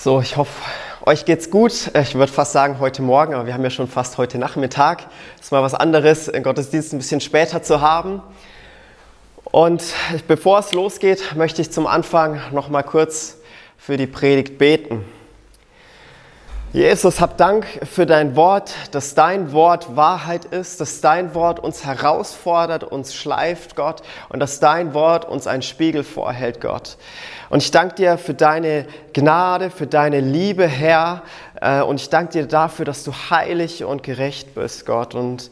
So, ich hoffe, euch geht's gut. Ich würde fast sagen heute Morgen, aber wir haben ja schon fast heute Nachmittag. Ist mal was anderes, den Gottesdienst ein bisschen später zu haben. Und bevor es losgeht, möchte ich zum Anfang noch mal kurz für die Predigt beten. Jesus, hab Dank für dein Wort, dass dein Wort Wahrheit ist, dass dein Wort uns herausfordert, uns schleift, Gott, und dass dein Wort uns einen Spiegel vorhält, Gott. Und ich danke dir für deine Gnade, für deine Liebe, Herr, äh, und ich danke dir dafür, dass du heilig und gerecht bist, Gott. Und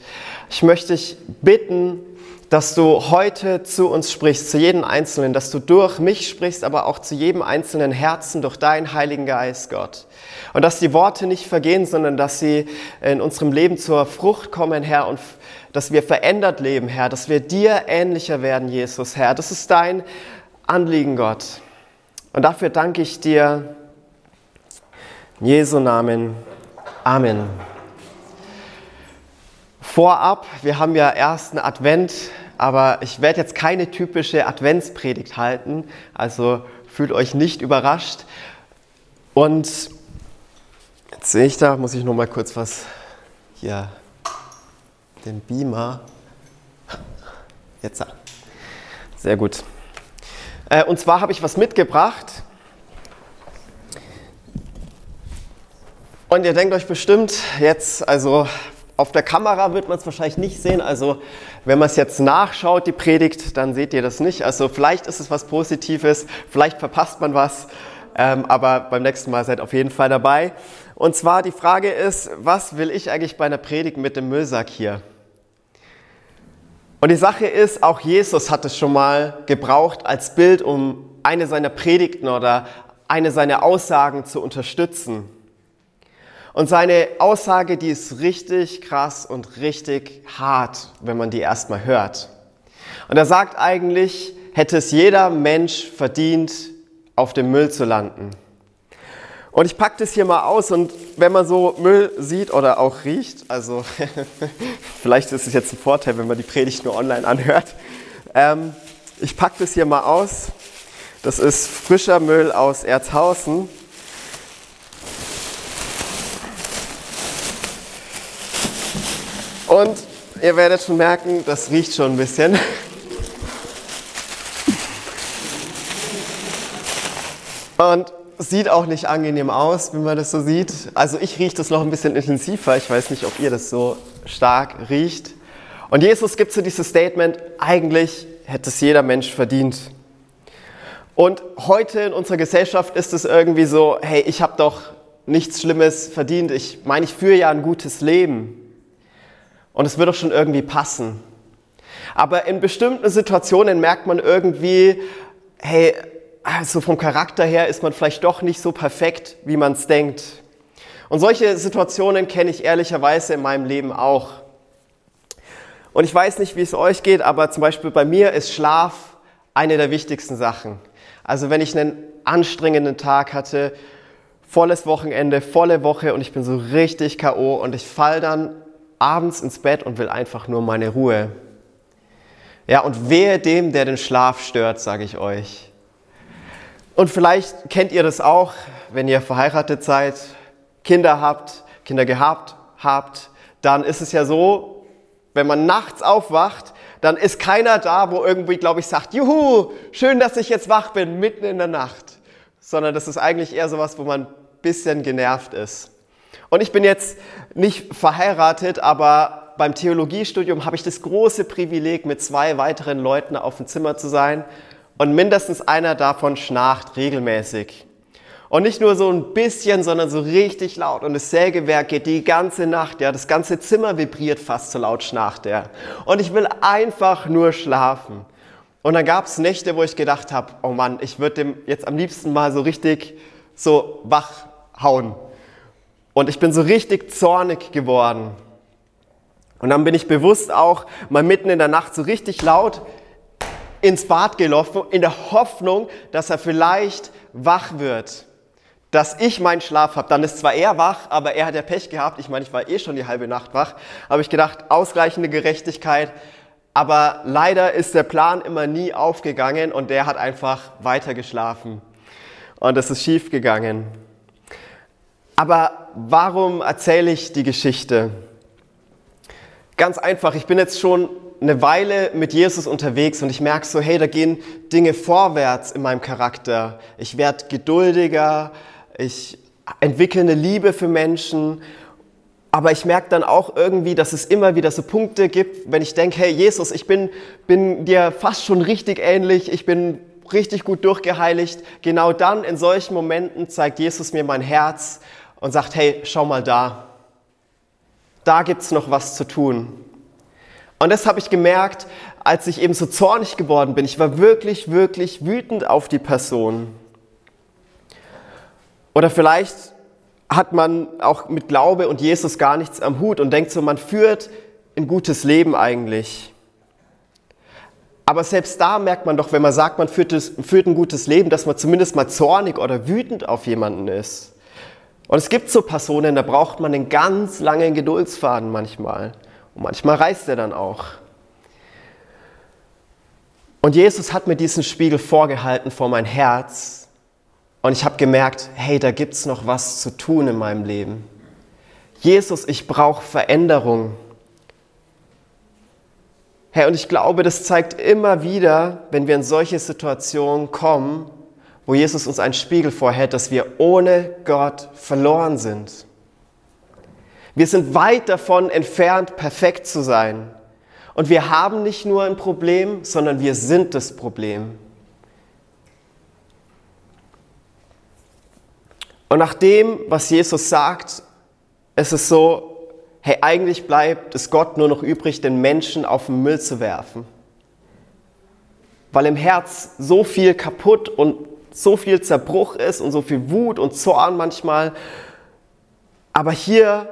ich möchte dich bitten, dass du heute zu uns sprichst, zu jedem Einzelnen, dass du durch mich sprichst, aber auch zu jedem einzelnen Herzen durch deinen Heiligen Geist, Gott. Und dass die Worte nicht vergehen, sondern dass sie in unserem Leben zur Frucht kommen, Herr, und dass wir verändert leben, Herr, dass wir dir ähnlicher werden, Jesus, Herr. Das ist dein Anliegen, Gott. Und dafür danke ich dir. In Jesu Namen. Amen. Vorab, wir haben ja ersten Advent, aber ich werde jetzt keine typische Adventspredigt halten, also fühlt euch nicht überrascht. Und jetzt sehe ich da, muss ich noch mal kurz was hier, den Beamer. Jetzt, sehr gut. Äh, und zwar habe ich was mitgebracht. Und ihr denkt euch bestimmt jetzt, also auf der Kamera wird man es wahrscheinlich nicht sehen. Also wenn man es jetzt nachschaut, die Predigt, dann seht ihr das nicht. Also vielleicht ist es was Positives, vielleicht verpasst man was, ähm, aber beim nächsten Mal seid auf jeden Fall dabei. Und zwar die Frage ist, was will ich eigentlich bei einer Predigt mit dem Müllsack hier? Und die Sache ist, auch Jesus hat es schon mal gebraucht als Bild, um eine seiner Predigten oder eine seiner Aussagen zu unterstützen. Und seine Aussage, die ist richtig krass und richtig hart, wenn man die erstmal hört. Und er sagt eigentlich, hätte es jeder Mensch verdient, auf dem Müll zu landen. Und ich packe das hier mal aus und wenn man so Müll sieht oder auch riecht, also vielleicht ist es jetzt ein Vorteil, wenn man die Predigt nur online anhört. Ähm, ich packe das hier mal aus. Das ist frischer Müll aus Erzhausen. Und ihr werdet schon merken, das riecht schon ein bisschen. Und sieht auch nicht angenehm aus, wenn man das so sieht. Also ich rieche das noch ein bisschen intensiver. Ich weiß nicht, ob ihr das so stark riecht. Und Jesus gibt so dieses Statement, eigentlich hätte es jeder Mensch verdient. Und heute in unserer Gesellschaft ist es irgendwie so, hey, ich habe doch nichts Schlimmes verdient. Ich meine, ich führe ja ein gutes Leben. Und es wird doch schon irgendwie passen. Aber in bestimmten Situationen merkt man irgendwie, hey, also vom Charakter her ist man vielleicht doch nicht so perfekt, wie man es denkt. Und solche Situationen kenne ich ehrlicherweise in meinem Leben auch. Und ich weiß nicht, wie es euch geht, aber zum Beispiel bei mir ist Schlaf eine der wichtigsten Sachen. Also wenn ich einen anstrengenden Tag hatte, volles Wochenende, volle Woche und ich bin so richtig KO und ich fall dann abends ins Bett und will einfach nur meine Ruhe. Ja, und wehe dem, der den Schlaf stört, sage ich euch. Und vielleicht kennt ihr das auch, wenn ihr verheiratet seid, Kinder habt, Kinder gehabt habt, dann ist es ja so, wenn man nachts aufwacht, dann ist keiner da, wo irgendwie, glaube ich, sagt, juhu, schön, dass ich jetzt wach bin, mitten in der Nacht. Sondern das ist eigentlich eher sowas, wo man ein bisschen genervt ist. Und ich bin jetzt nicht verheiratet, aber beim Theologiestudium habe ich das große Privileg, mit zwei weiteren Leuten auf dem Zimmer zu sein und mindestens einer davon schnarcht regelmäßig. Und nicht nur so ein bisschen, sondern so richtig laut. Und das Sägewerk geht die ganze Nacht, ja. Das ganze Zimmer vibriert fast so laut schnarcht er. Und ich will einfach nur schlafen. Und dann gab es Nächte, wo ich gedacht habe, oh Mann, ich würde dem jetzt am liebsten mal so richtig so wach hauen. Und ich bin so richtig zornig geworden. Und dann bin ich bewusst auch mal mitten in der Nacht so richtig laut ins Bad gelaufen, in der Hoffnung, dass er vielleicht wach wird. Dass ich meinen Schlaf habe. Dann ist zwar er wach, aber er hat ja Pech gehabt. Ich meine, ich war eh schon die halbe Nacht wach. Habe ich gedacht, ausgleichende Gerechtigkeit. Aber leider ist der Plan immer nie aufgegangen und der hat einfach weiter geschlafen. Und es ist schief gegangen. Aber warum erzähle ich die Geschichte? Ganz einfach, ich bin jetzt schon eine Weile mit Jesus unterwegs und ich merke so, hey, da gehen Dinge vorwärts in meinem Charakter. Ich werde geduldiger, ich entwickle eine Liebe für Menschen, aber ich merke dann auch irgendwie, dass es immer wieder so Punkte gibt, wenn ich denke, hey Jesus, ich bin, bin dir fast schon richtig ähnlich, ich bin richtig gut durchgeheiligt. Genau dann in solchen Momenten zeigt Jesus mir mein Herz und sagt, hey, schau mal da. Da gibt es noch was zu tun. Und das habe ich gemerkt, als ich eben so zornig geworden bin. Ich war wirklich, wirklich wütend auf die Person. Oder vielleicht hat man auch mit Glaube und Jesus gar nichts am Hut und denkt so, man führt ein gutes Leben eigentlich. Aber selbst da merkt man doch, wenn man sagt, man führt, das, führt ein gutes Leben, dass man zumindest mal zornig oder wütend auf jemanden ist. Und es gibt so Personen, da braucht man einen ganz langen Geduldsfaden manchmal. Und manchmal reißt er dann auch. Und Jesus hat mir diesen Spiegel vorgehalten vor mein Herz. Und ich habe gemerkt, hey, da gibt es noch was zu tun in meinem Leben. Jesus, ich brauche Veränderung. Hey, und ich glaube, das zeigt immer wieder, wenn wir in solche Situationen kommen, wo Jesus uns einen Spiegel vorhält, dass wir ohne Gott verloren sind. Wir sind weit davon entfernt, perfekt zu sein. Und wir haben nicht nur ein Problem, sondern wir sind das Problem. Und nach dem, was Jesus sagt, ist es so, hey, eigentlich bleibt es Gott nur noch übrig, den Menschen auf den Müll zu werfen. Weil im Herz so viel kaputt und so viel Zerbruch ist und so viel Wut und Zorn manchmal. Aber hier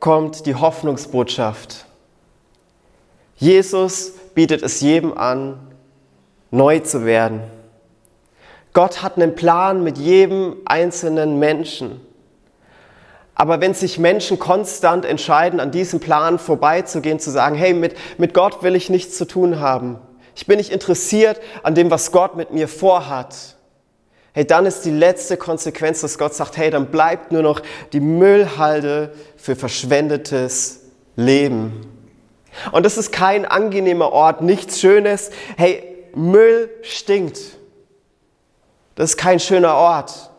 kommt die Hoffnungsbotschaft. Jesus bietet es jedem an, neu zu werden. Gott hat einen Plan mit jedem einzelnen Menschen. Aber wenn sich Menschen konstant entscheiden, an diesem Plan vorbeizugehen, zu sagen, hey, mit, mit Gott will ich nichts zu tun haben. Ich bin nicht interessiert an dem, was Gott mit mir vorhat hey, dann ist die letzte Konsequenz, dass Gott sagt, hey, dann bleibt nur noch die Müllhalde für verschwendetes Leben. Und das ist kein angenehmer Ort, nichts Schönes. Hey, Müll stinkt. Das ist kein schöner Ort.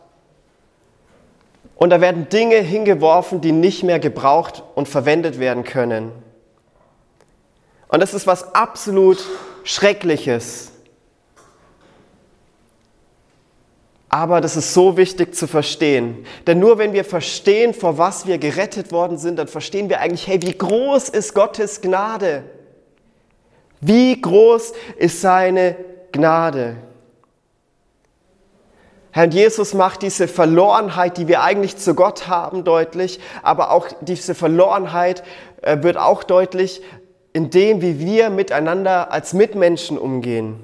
Und da werden Dinge hingeworfen, die nicht mehr gebraucht und verwendet werden können. Und das ist was absolut Schreckliches. Aber das ist so wichtig zu verstehen. Denn nur wenn wir verstehen, vor was wir gerettet worden sind, dann verstehen wir eigentlich, hey, wie groß ist Gottes Gnade? Wie groß ist seine Gnade? Herr Jesus macht diese Verlorenheit, die wir eigentlich zu Gott haben, deutlich, aber auch diese Verlorenheit äh, wird auch deutlich in dem, wie wir miteinander als Mitmenschen umgehen.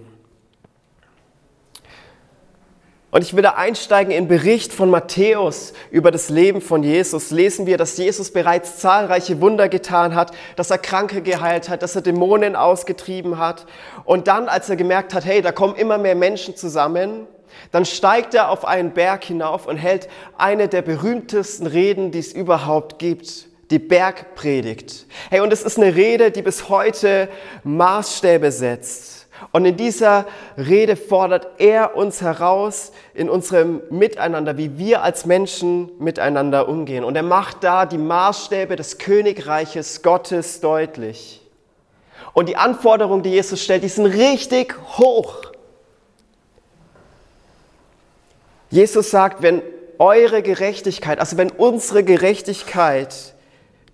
Und ich will da einsteigen in Bericht von Matthäus über das Leben von Jesus. Lesen wir, dass Jesus bereits zahlreiche Wunder getan hat, dass er Kranke geheilt hat, dass er Dämonen ausgetrieben hat. Und dann, als er gemerkt hat, hey, da kommen immer mehr Menschen zusammen, dann steigt er auf einen Berg hinauf und hält eine der berühmtesten Reden, die es überhaupt gibt. Die Bergpredigt. Hey, und es ist eine Rede, die bis heute Maßstäbe setzt. Und in dieser Rede fordert er uns heraus in unserem Miteinander, wie wir als Menschen miteinander umgehen. Und er macht da die Maßstäbe des Königreiches Gottes deutlich. Und die Anforderungen, die Jesus stellt, die sind richtig hoch. Jesus sagt, wenn eure Gerechtigkeit, also wenn unsere Gerechtigkeit,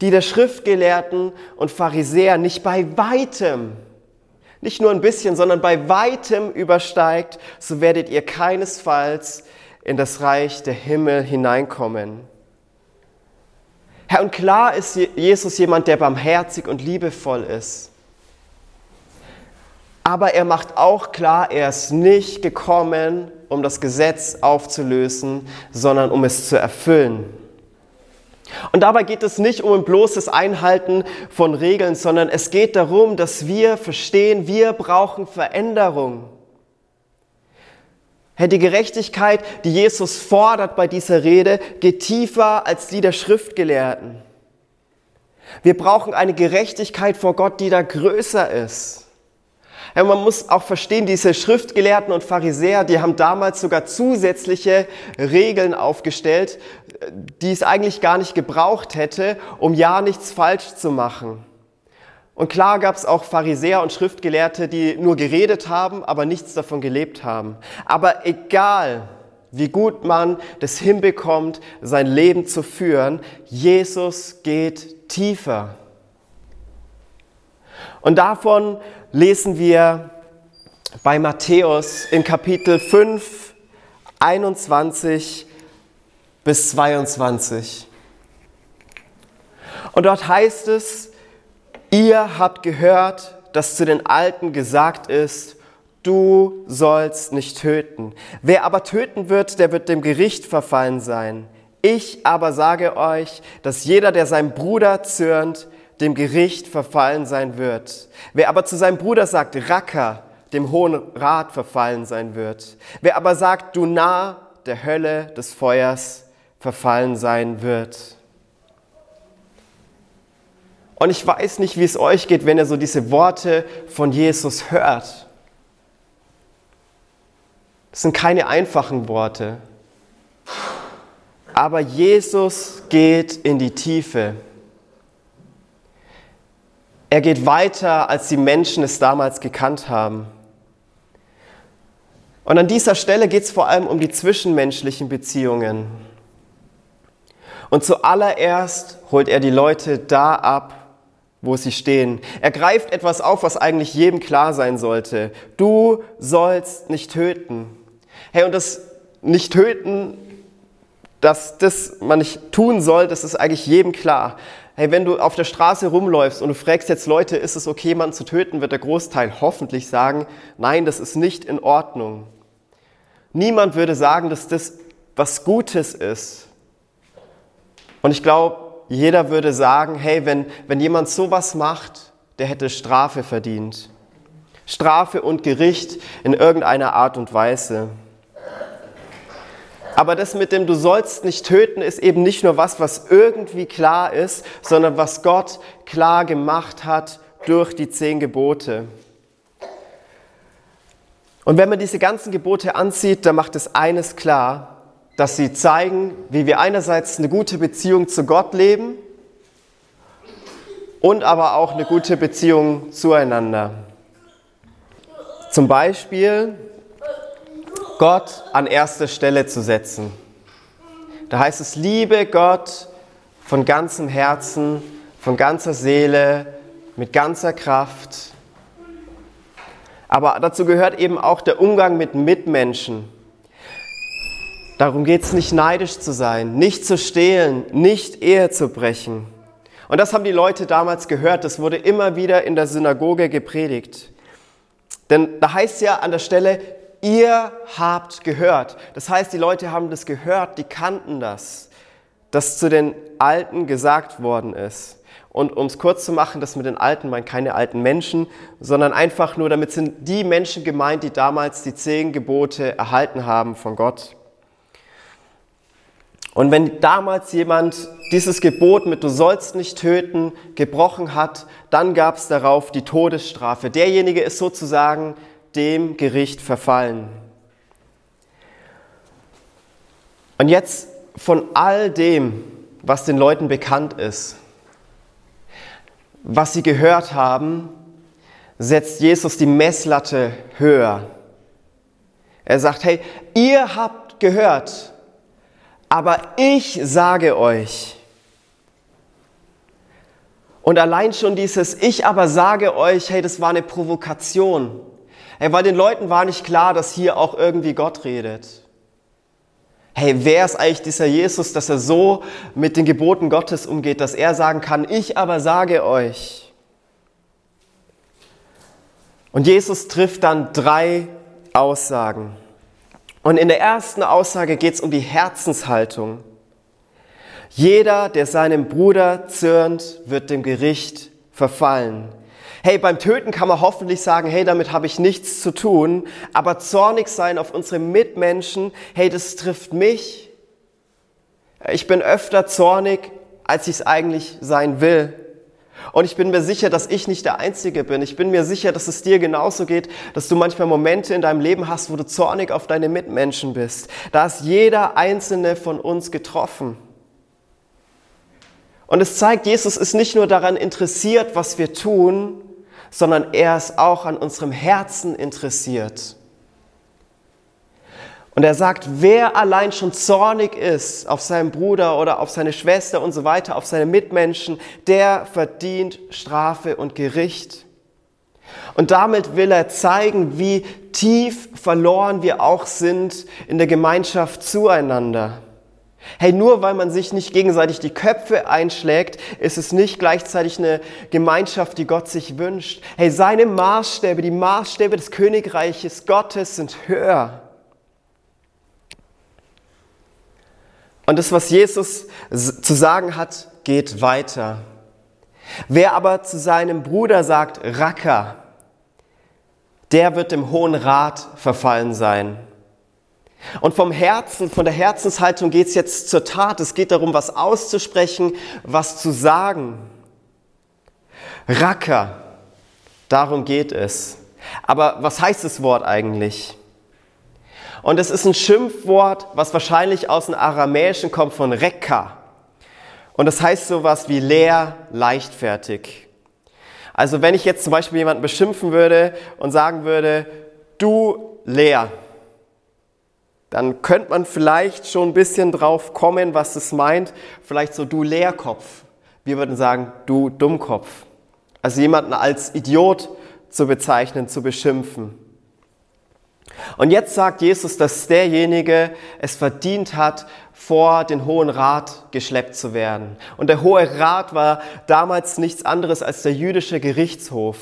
die der Schriftgelehrten und Pharisäer nicht bei weitem nicht nur ein bisschen, sondern bei weitem übersteigt, so werdet ihr keinesfalls in das Reich der Himmel hineinkommen. Herr, und klar ist Jesus jemand, der barmherzig und liebevoll ist. Aber er macht auch klar, er ist nicht gekommen, um das Gesetz aufzulösen, sondern um es zu erfüllen. Und dabei geht es nicht um ein bloßes Einhalten von Regeln, sondern es geht darum, dass wir verstehen, wir brauchen Veränderung. Die Gerechtigkeit, die Jesus fordert bei dieser Rede, geht tiefer als die der Schriftgelehrten. Wir brauchen eine Gerechtigkeit vor Gott, die da größer ist. Ja, man muss auch verstehen, diese Schriftgelehrten und Pharisäer, die haben damals sogar zusätzliche Regeln aufgestellt, die es eigentlich gar nicht gebraucht hätte, um ja nichts falsch zu machen. Und klar gab es auch Pharisäer und Schriftgelehrte, die nur geredet haben, aber nichts davon gelebt haben. Aber egal, wie gut man das hinbekommt, sein Leben zu führen, Jesus geht tiefer. Und davon lesen wir bei Matthäus in Kapitel 5, 21 bis 22. Und dort heißt es, ihr habt gehört, dass zu den Alten gesagt ist, du sollst nicht töten. Wer aber töten wird, der wird dem Gericht verfallen sein. Ich aber sage euch, dass jeder, der seinem Bruder zürnt, dem Gericht verfallen sein wird. Wer aber zu seinem Bruder sagt, Racker, dem Hohen Rat verfallen sein wird. Wer aber sagt, du nah der Hölle des Feuers verfallen sein wird. Und ich weiß nicht, wie es euch geht, wenn ihr so diese Worte von Jesus hört. Das sind keine einfachen Worte. Aber Jesus geht in die Tiefe. Er geht weiter, als die Menschen es damals gekannt haben. Und an dieser Stelle geht es vor allem um die zwischenmenschlichen Beziehungen. Und zuallererst holt er die Leute da ab, wo sie stehen. Er greift etwas auf, was eigentlich jedem klar sein sollte. Du sollst nicht töten. Hey, und das nicht töten, dass das man nicht tun soll, das ist eigentlich jedem klar. Hey, wenn du auf der Straße rumläufst und du fragst jetzt Leute, ist es okay, jemanden zu töten, wird der Großteil hoffentlich sagen, nein, das ist nicht in Ordnung. Niemand würde sagen, dass das was Gutes ist. Und ich glaube, jeder würde sagen, hey, wenn, wenn jemand sowas macht, der hätte Strafe verdient. Strafe und Gericht in irgendeiner Art und Weise. Aber das mit dem Du sollst nicht töten ist eben nicht nur was, was irgendwie klar ist, sondern was Gott klar gemacht hat durch die zehn Gebote. Und wenn man diese ganzen Gebote ansieht, dann macht es eines klar, dass sie zeigen, wie wir einerseits eine gute Beziehung zu Gott leben und aber auch eine gute Beziehung zueinander. Zum Beispiel Gott an erste Stelle zu setzen. Da heißt es, liebe Gott von ganzem Herzen, von ganzer Seele, mit ganzer Kraft. Aber dazu gehört eben auch der Umgang mit Mitmenschen. Darum geht es nicht neidisch zu sein, nicht zu stehlen, nicht Ehe zu brechen. Und das haben die Leute damals gehört, das wurde immer wieder in der Synagoge gepredigt. Denn da heißt ja an der Stelle, ihr habt gehört. Das heißt, die Leute haben das gehört, die kannten das, das zu den Alten gesagt worden ist. Und um es kurz zu machen, das mit den Alten meint keine alten Menschen, sondern einfach nur, damit sind die Menschen gemeint, die damals die zehn Gebote erhalten haben von Gott. Und wenn damals jemand dieses Gebot mit Du sollst nicht töten gebrochen hat, dann gab es darauf die Todesstrafe. Derjenige ist sozusagen dem Gericht verfallen. Und jetzt von all dem, was den Leuten bekannt ist, was sie gehört haben, setzt Jesus die Messlatte höher. Er sagt, hey, ihr habt gehört, aber ich sage euch. Und allein schon dieses Ich aber sage euch, hey, das war eine Provokation. Hey, weil den Leuten war nicht klar, dass hier auch irgendwie Gott redet. Hey, wer ist eigentlich dieser Jesus, dass er so mit den Geboten Gottes umgeht, dass er sagen kann, ich aber sage euch. Und Jesus trifft dann drei Aussagen. Und in der ersten Aussage geht es um die Herzenshaltung. Jeder, der seinem Bruder zürnt, wird dem Gericht verfallen. Hey, beim Töten kann man hoffentlich sagen, hey, damit habe ich nichts zu tun, aber zornig sein auf unsere Mitmenschen, hey, das trifft mich. Ich bin öfter zornig, als ich es eigentlich sein will. Und ich bin mir sicher, dass ich nicht der Einzige bin. Ich bin mir sicher, dass es dir genauso geht, dass du manchmal Momente in deinem Leben hast, wo du zornig auf deine Mitmenschen bist. Da ist jeder einzelne von uns getroffen. Und es zeigt, Jesus ist nicht nur daran interessiert, was wir tun, sondern er ist auch an unserem Herzen interessiert. Und er sagt, wer allein schon zornig ist auf seinen Bruder oder auf seine Schwester und so weiter, auf seine Mitmenschen, der verdient Strafe und Gericht. Und damit will er zeigen, wie tief verloren wir auch sind in der Gemeinschaft zueinander. Hey, nur weil man sich nicht gegenseitig die Köpfe einschlägt, ist es nicht gleichzeitig eine Gemeinschaft, die Gott sich wünscht. Hey, seine Maßstäbe, die Maßstäbe des Königreiches Gottes sind höher. Und das, was Jesus zu sagen hat, geht weiter. Wer aber zu seinem Bruder sagt, Racker, der wird dem Hohen Rat verfallen sein. Und vom Herzen, von der Herzenshaltung geht es jetzt zur Tat. Es geht darum, was auszusprechen, was zu sagen. Racker, darum geht es. Aber was heißt das Wort eigentlich? Und es ist ein Schimpfwort, was wahrscheinlich aus dem Aramäischen kommt von Rekka. Und das heißt sowas wie leer, leichtfertig. Also wenn ich jetzt zum Beispiel jemanden beschimpfen würde und sagen würde, du leer, dann könnte man vielleicht schon ein bisschen drauf kommen, was es meint. Vielleicht so du Leerkopf. Wir würden sagen, du Dummkopf. Also jemanden als Idiot zu bezeichnen, zu beschimpfen. Und jetzt sagt Jesus, dass derjenige es verdient hat, vor den Hohen Rat geschleppt zu werden. Und der Hohe Rat war damals nichts anderes als der jüdische Gerichtshof.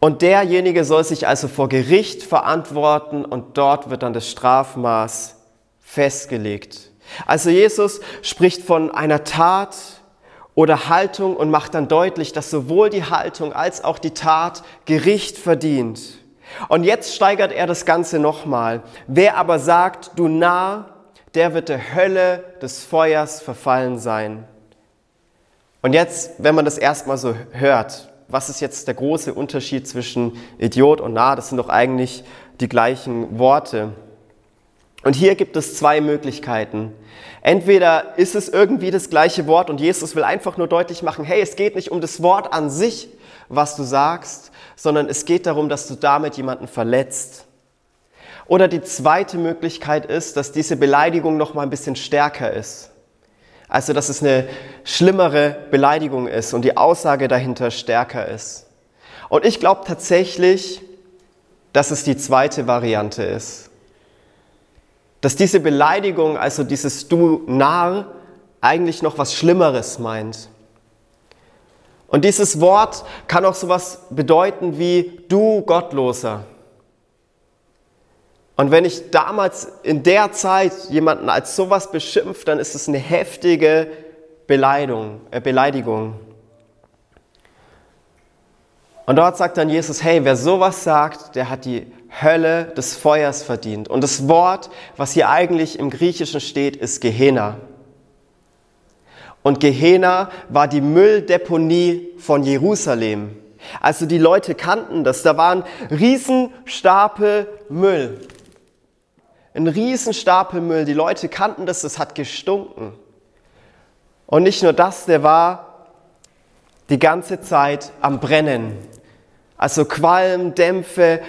Und derjenige soll sich also vor Gericht verantworten und dort wird dann das Strafmaß festgelegt. Also Jesus spricht von einer Tat oder Haltung und macht dann deutlich, dass sowohl die Haltung als auch die Tat Gericht verdient. Und jetzt steigert er das Ganze nochmal. Wer aber sagt, du Narr, der wird der Hölle des Feuers verfallen sein. Und jetzt, wenn man das erstmal so hört, was ist jetzt der große Unterschied zwischen Idiot und Narr? Das sind doch eigentlich die gleichen Worte. Und hier gibt es zwei Möglichkeiten. Entweder ist es irgendwie das gleiche Wort und Jesus will einfach nur deutlich machen, hey, es geht nicht um das Wort an sich, was du sagst, sondern es geht darum, dass du damit jemanden verletzt. Oder die zweite Möglichkeit ist, dass diese Beleidigung noch mal ein bisschen stärker ist. Also, dass es eine schlimmere Beleidigung ist und die Aussage dahinter stärker ist. Und ich glaube tatsächlich, dass es die zweite Variante ist. Dass diese Beleidigung, also dieses Du Narr, eigentlich noch was Schlimmeres meint. Und dieses Wort kann auch sowas bedeuten wie du Gottloser. Und wenn ich damals in der Zeit jemanden als sowas beschimpft, dann ist es eine heftige Beleidigung. Äh Beleidigung. Und dort sagt dann Jesus, hey, wer sowas sagt, der hat die Hölle des Feuers verdient. Und das Wort, was hier eigentlich im Griechischen steht, ist Gehenna. Und Gehenna war die Mülldeponie von Jerusalem. Also die Leute kannten das. Da waren Riesenstapel Müll. Ein Riesenstapel Müll. Die Leute kannten das, es hat gestunken. Und nicht nur das, der war die ganze Zeit am Brennen. Also Qualm, Dämpfe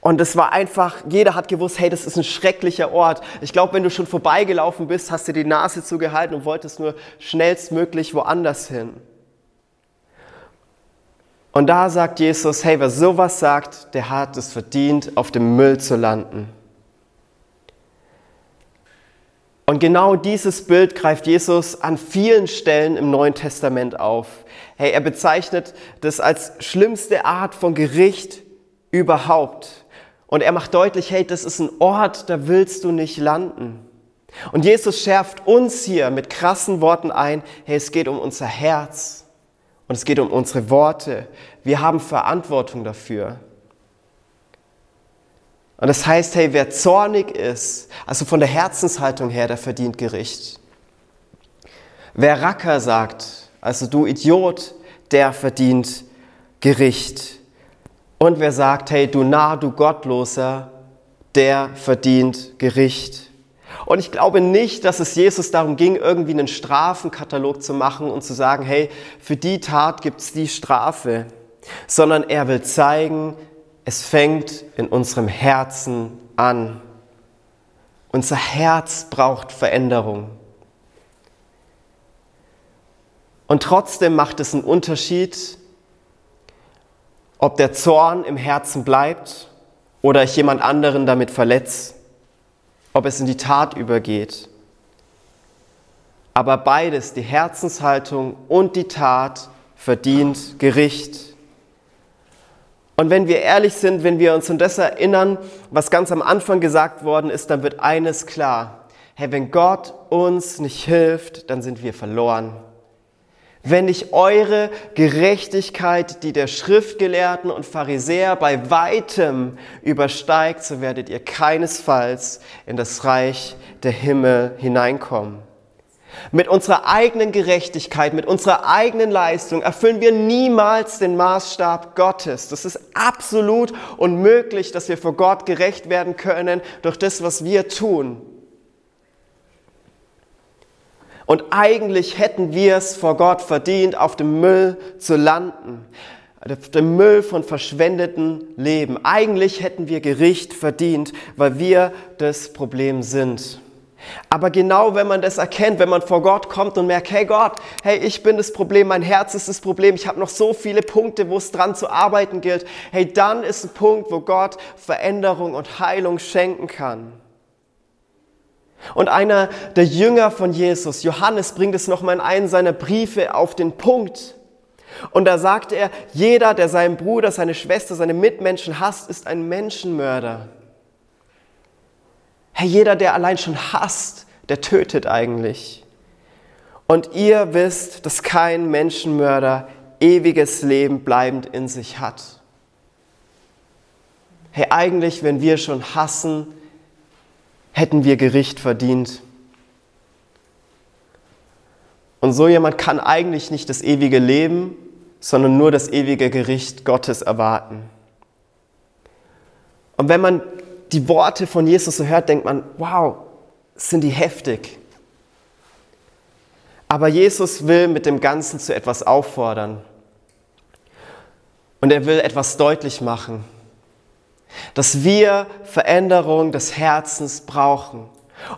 und es war einfach, jeder hat gewusst, hey, das ist ein schrecklicher Ort. Ich glaube, wenn du schon vorbeigelaufen bist, hast du die Nase zugehalten und wolltest nur schnellstmöglich woanders hin. Und da sagt Jesus, hey, wer sowas sagt, der hat es verdient, auf dem Müll zu landen. Und genau dieses Bild greift Jesus an vielen Stellen im Neuen Testament auf. Hey, er bezeichnet das als schlimmste Art von Gericht überhaupt. Und er macht deutlich, hey, das ist ein Ort, da willst du nicht landen. Und Jesus schärft uns hier mit krassen Worten ein, hey, es geht um unser Herz. Und es geht um unsere Worte. Wir haben Verantwortung dafür. Und das heißt, hey, wer zornig ist, also von der Herzenshaltung her, der verdient Gericht. Wer Racker sagt, also du Idiot, der verdient Gericht. Und wer sagt, hey, du Narr, du Gottloser, der verdient Gericht. Und ich glaube nicht, dass es Jesus darum ging, irgendwie einen Strafenkatalog zu machen und zu sagen, hey, für die Tat gibt es die Strafe, sondern er will zeigen, es fängt in unserem Herzen an. Unser Herz braucht Veränderung. Und trotzdem macht es einen Unterschied, ob der Zorn im Herzen bleibt oder ich jemand anderen damit verletze, ob es in die Tat übergeht. Aber beides, die Herzenshaltung und die Tat, verdient Gericht. Und wenn wir ehrlich sind, wenn wir uns an das erinnern, was ganz am Anfang gesagt worden ist, dann wird eines klar. Hey, wenn Gott uns nicht hilft, dann sind wir verloren. Wenn nicht eure Gerechtigkeit, die der Schriftgelehrten und Pharisäer bei weitem übersteigt, so werdet ihr keinesfalls in das Reich der Himmel hineinkommen. Mit unserer eigenen Gerechtigkeit, mit unserer eigenen Leistung erfüllen wir niemals den Maßstab Gottes. Das ist absolut unmöglich, dass wir vor Gott gerecht werden können durch das, was wir tun. Und eigentlich hätten wir es vor Gott verdient, auf dem Müll zu landen. Auf dem Müll von verschwendeten Leben. Eigentlich hätten wir Gericht verdient, weil wir das Problem sind. Aber genau wenn man das erkennt, wenn man vor Gott kommt und merkt, hey Gott, hey, ich bin das Problem, mein Herz ist das Problem, ich habe noch so viele Punkte, wo es dran zu arbeiten gilt, hey, dann ist ein Punkt, wo Gott Veränderung und Heilung schenken kann. Und einer der Jünger von Jesus, Johannes, bringt es nochmal in einen seiner Briefe auf den Punkt. Und da sagt er, jeder, der seinen Bruder, seine Schwester, seine Mitmenschen hasst, ist ein Menschenmörder. Herr, jeder, der allein schon hasst, der tötet eigentlich. Und ihr wisst, dass kein Menschenmörder ewiges Leben bleibend in sich hat. Hey, eigentlich, wenn wir schon hassen, hätten wir Gericht verdient. Und so jemand kann eigentlich nicht das ewige Leben, sondern nur das ewige Gericht Gottes erwarten. Und wenn man die Worte von Jesus so hört, denkt man, wow, sind die heftig. Aber Jesus will mit dem Ganzen zu etwas auffordern. Und er will etwas deutlich machen dass wir Veränderung des Herzens brauchen.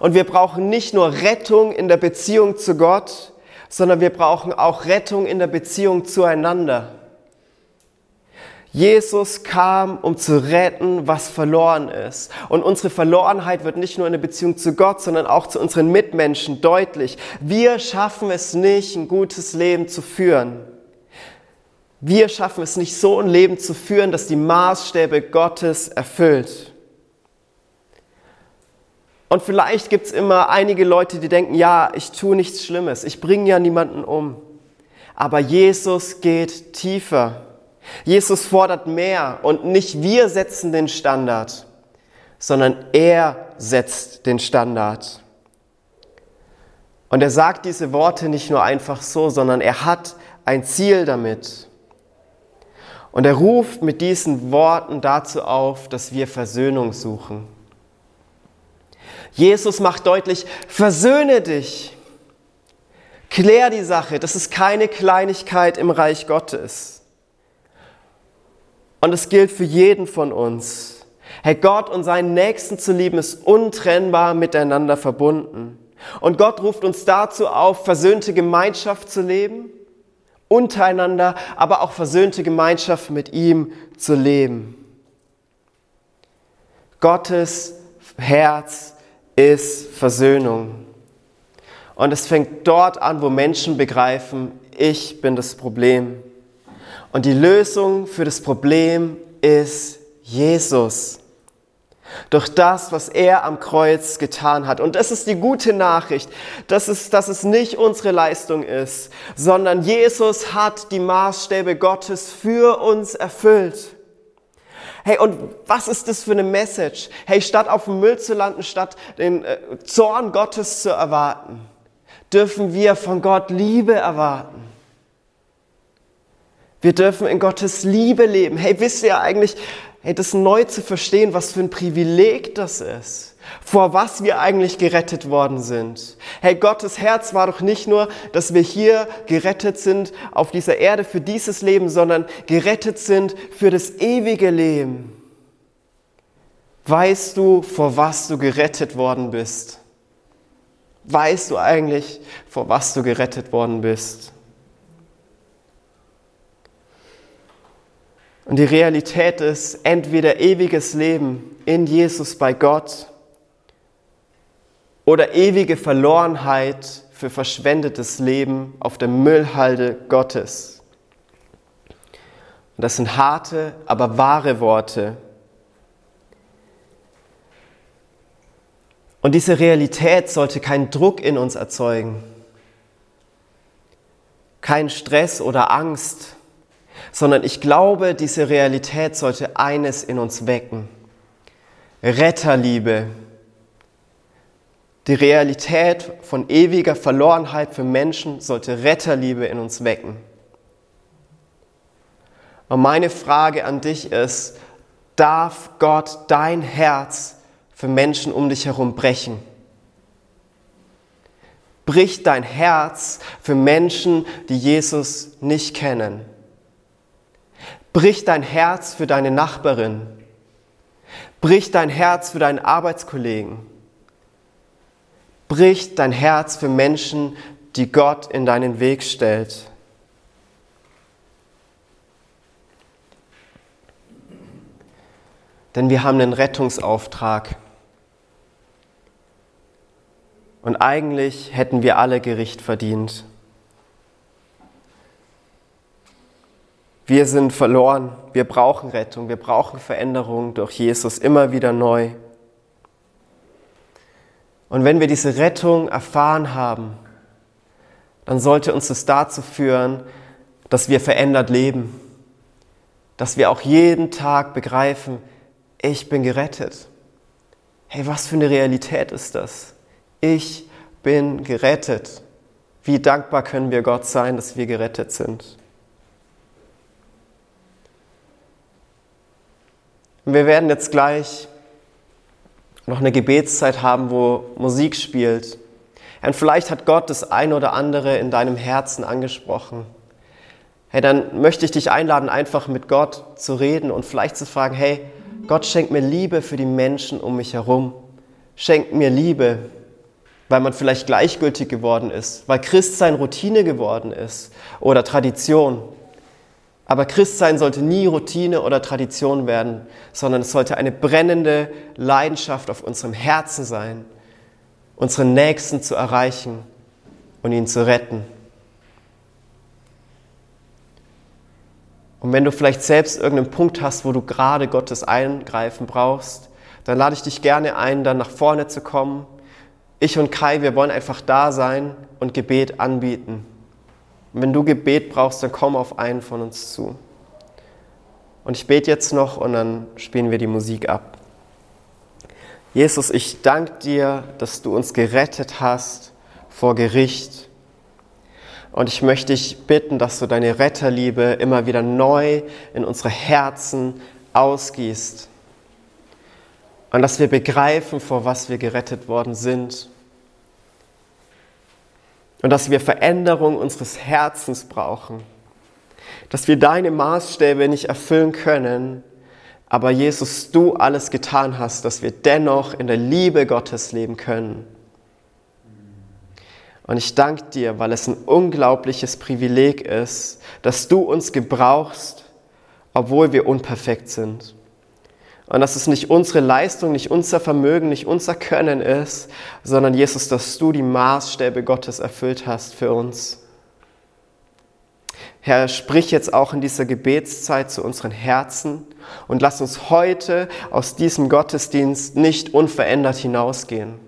Und wir brauchen nicht nur Rettung in der Beziehung zu Gott, sondern wir brauchen auch Rettung in der Beziehung zueinander. Jesus kam, um zu retten, was verloren ist. Und unsere Verlorenheit wird nicht nur in der Beziehung zu Gott, sondern auch zu unseren Mitmenschen deutlich. Wir schaffen es nicht, ein gutes Leben zu führen. Wir schaffen es nicht so ein Leben zu führen, das die Maßstäbe Gottes erfüllt. Und vielleicht gibt es immer einige Leute, die denken, ja, ich tue nichts Schlimmes, ich bringe ja niemanden um. Aber Jesus geht tiefer. Jesus fordert mehr und nicht wir setzen den Standard, sondern er setzt den Standard. Und er sagt diese Worte nicht nur einfach so, sondern er hat ein Ziel damit. Und er ruft mit diesen Worten dazu auf, dass wir Versöhnung suchen. Jesus macht deutlich, versöhne dich. Klär die Sache. Das ist keine Kleinigkeit im Reich Gottes. Und es gilt für jeden von uns. Herr Gott und seinen Nächsten zu lieben ist untrennbar miteinander verbunden. Und Gott ruft uns dazu auf, versöhnte Gemeinschaft zu leben untereinander, aber auch versöhnte Gemeinschaft mit ihm zu leben. Gottes Herz ist Versöhnung. Und es fängt dort an, wo Menschen begreifen, ich bin das Problem. Und die Lösung für das Problem ist Jesus. Durch das, was er am Kreuz getan hat. Und das ist die gute Nachricht, dass es, dass es nicht unsere Leistung ist, sondern Jesus hat die Maßstäbe Gottes für uns erfüllt. Hey, und was ist das für eine Message? Hey, statt auf dem Müll zu landen, statt den äh, Zorn Gottes zu erwarten, dürfen wir von Gott Liebe erwarten. Wir dürfen in Gottes Liebe leben. Hey, wisst ihr eigentlich, hey, das neu zu verstehen, was für ein Privileg das ist, vor was wir eigentlich gerettet worden sind. Hey, Gottes Herz war doch nicht nur, dass wir hier gerettet sind auf dieser Erde für dieses Leben, sondern gerettet sind für das ewige Leben. Weißt du, vor was du gerettet worden bist? Weißt du eigentlich, vor was du gerettet worden bist? Und die Realität ist entweder ewiges Leben in Jesus bei Gott oder ewige Verlorenheit für verschwendetes Leben auf der Müllhalde Gottes. Und das sind harte, aber wahre Worte. Und diese Realität sollte keinen Druck in uns erzeugen, keinen Stress oder Angst sondern ich glaube, diese Realität sollte eines in uns wecken. Retterliebe. Die Realität von ewiger Verlorenheit für Menschen sollte Retterliebe in uns wecken. Und meine Frage an dich ist, darf Gott dein Herz für Menschen um dich herum brechen? Bricht dein Herz für Menschen, die Jesus nicht kennen? Brich dein Herz für deine Nachbarin. Brich dein Herz für deinen Arbeitskollegen. Brich dein Herz für Menschen, die Gott in deinen Weg stellt. Denn wir haben einen Rettungsauftrag. Und eigentlich hätten wir alle Gericht verdient. Wir sind verloren, wir brauchen Rettung, wir brauchen Veränderung durch Jesus immer wieder neu. Und wenn wir diese Rettung erfahren haben, dann sollte uns das dazu führen, dass wir verändert leben, dass wir auch jeden Tag begreifen, ich bin gerettet. Hey, was für eine Realität ist das? Ich bin gerettet. Wie dankbar können wir Gott sein, dass wir gerettet sind? Und wir werden jetzt gleich noch eine Gebetszeit haben, wo Musik spielt. Und vielleicht hat Gott das ein oder andere in deinem Herzen angesprochen. Hey, dann möchte ich dich einladen, einfach mit Gott zu reden und vielleicht zu fragen, hey, Gott schenkt mir Liebe für die Menschen um mich herum. Schenkt mir Liebe, weil man vielleicht gleichgültig geworden ist, weil Christsein Routine geworden ist oder Tradition. Aber Christsein sollte nie Routine oder Tradition werden, sondern es sollte eine brennende Leidenschaft auf unserem Herzen sein, unseren Nächsten zu erreichen und ihn zu retten. Und wenn du vielleicht selbst irgendeinen Punkt hast, wo du gerade Gottes Eingreifen brauchst, dann lade ich dich gerne ein, dann nach vorne zu kommen. Ich und Kai, wir wollen einfach da sein und Gebet anbieten. Und wenn du Gebet brauchst, dann komm auf einen von uns zu. Und ich bete jetzt noch und dann spielen wir die Musik ab. Jesus, ich danke dir, dass du uns gerettet hast vor Gericht. Und ich möchte dich bitten, dass du deine Retterliebe immer wieder neu in unsere Herzen ausgießt. Und dass wir begreifen, vor was wir gerettet worden sind und dass wir Veränderung unseres Herzens brauchen. Dass wir deine Maßstäbe nicht erfüllen können, aber Jesus, du alles getan hast, dass wir dennoch in der Liebe Gottes leben können. Und ich danke dir, weil es ein unglaubliches Privileg ist, dass du uns gebrauchst, obwohl wir unperfekt sind. Und dass es nicht unsere Leistung, nicht unser Vermögen, nicht unser Können ist, sondern Jesus, dass du die Maßstäbe Gottes erfüllt hast für uns. Herr, sprich jetzt auch in dieser Gebetszeit zu unseren Herzen und lass uns heute aus diesem Gottesdienst nicht unverändert hinausgehen.